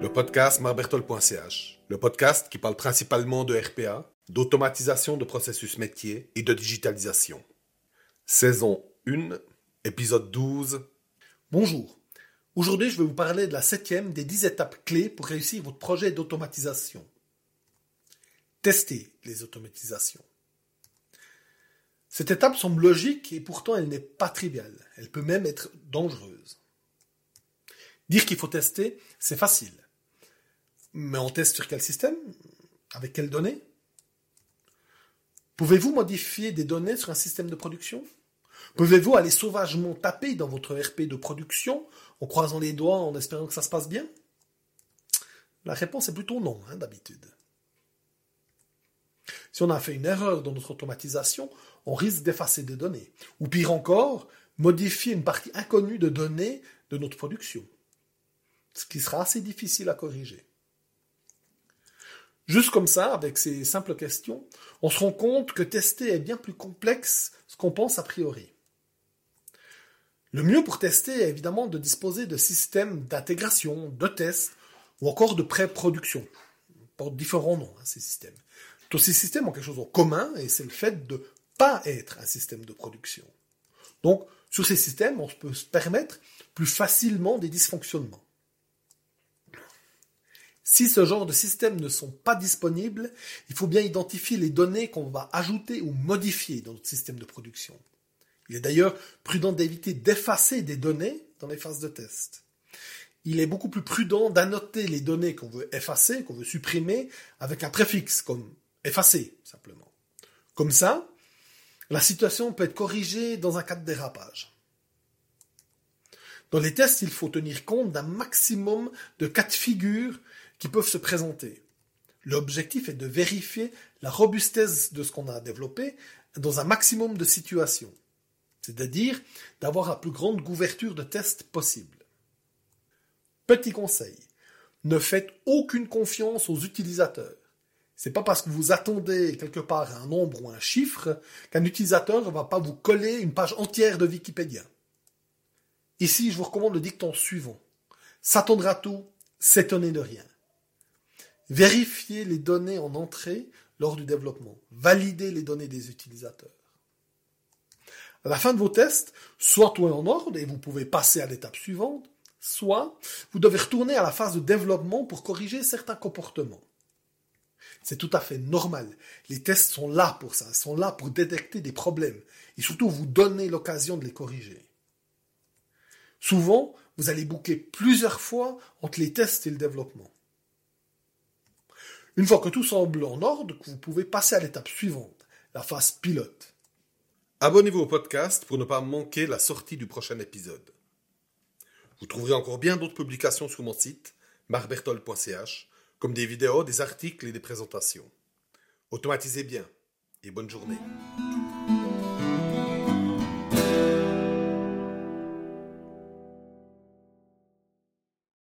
Le podcast marbertol.ch, le podcast qui parle principalement de RPA, d'automatisation de processus métier et de digitalisation. Saison 1, épisode 12. Bonjour. Aujourd'hui, je vais vous parler de la septième des dix étapes clés pour réussir votre projet d'automatisation. Tester les automatisations. Cette étape semble logique et pourtant elle n'est pas triviale. Elle peut même être dangereuse. Dire qu'il faut tester, c'est facile. Mais on teste sur quel système? Avec quelles données? Pouvez-vous modifier des données sur un système de production? Pouvez-vous aller sauvagement taper dans votre RP de production en croisant les doigts en espérant que ça se passe bien? La réponse est plutôt non, hein, d'habitude. Si on a fait une erreur dans notre automatisation, on risque d'effacer des données. Ou pire encore, modifier une partie inconnue de données de notre production. Ce qui sera assez difficile à corriger. Juste comme ça, avec ces simples questions, on se rend compte que tester est bien plus complexe ce qu'on pense a priori. Le mieux pour tester est évidemment de disposer de systèmes d'intégration, de tests ou encore de pré-production. Pour différents noms, hein, ces systèmes. Tous ces systèmes ont quelque chose en commun et c'est le fait de pas être un système de production. Donc, sur ces systèmes, on peut se permettre plus facilement des dysfonctionnements. Si ce genre de systèmes ne sont pas disponibles, il faut bien identifier les données qu'on va ajouter ou modifier dans notre système de production. Il est d'ailleurs prudent d'éviter d'effacer des données dans les phases de test. Il est beaucoup plus prudent d'annoter les données qu'on veut effacer, qu'on veut supprimer, avec un préfixe comme effacer, simplement. Comme ça, la situation peut être corrigée dans un cas de dérapage. Dans les tests, il faut tenir compte d'un maximum de cas de figure qui peuvent se présenter. L'objectif est de vérifier la robustesse de ce qu'on a développé dans un maximum de situations c'est-à-dire d'avoir la plus grande couverture de tests possible. Petit conseil, ne faites aucune confiance aux utilisateurs. C'est pas parce que vous attendez quelque part un nombre ou un chiffre qu'un utilisateur ne va pas vous coller une page entière de Wikipédia. Ici, je vous recommande le dicton suivant. S'attendre à tout, s'étonner de rien. Vérifiez les données en entrée lors du développement. Validez les données des utilisateurs. À la fin de vos tests, soit tout est en ordre et vous pouvez passer à l'étape suivante, soit vous devez retourner à la phase de développement pour corriger certains comportements. C'est tout à fait normal. Les tests sont là pour ça, sont là pour détecter des problèmes et surtout vous donner l'occasion de les corriger. Souvent, vous allez bouquer plusieurs fois entre les tests et le développement. Une fois que tout semble en ordre, vous pouvez passer à l'étape suivante, la phase pilote. Abonnez-vous au podcast pour ne pas manquer la sortie du prochain épisode. Vous trouverez encore bien d'autres publications sur mon site, marbertol.ch, comme des vidéos, des articles et des présentations. Automatisez bien et bonne journée.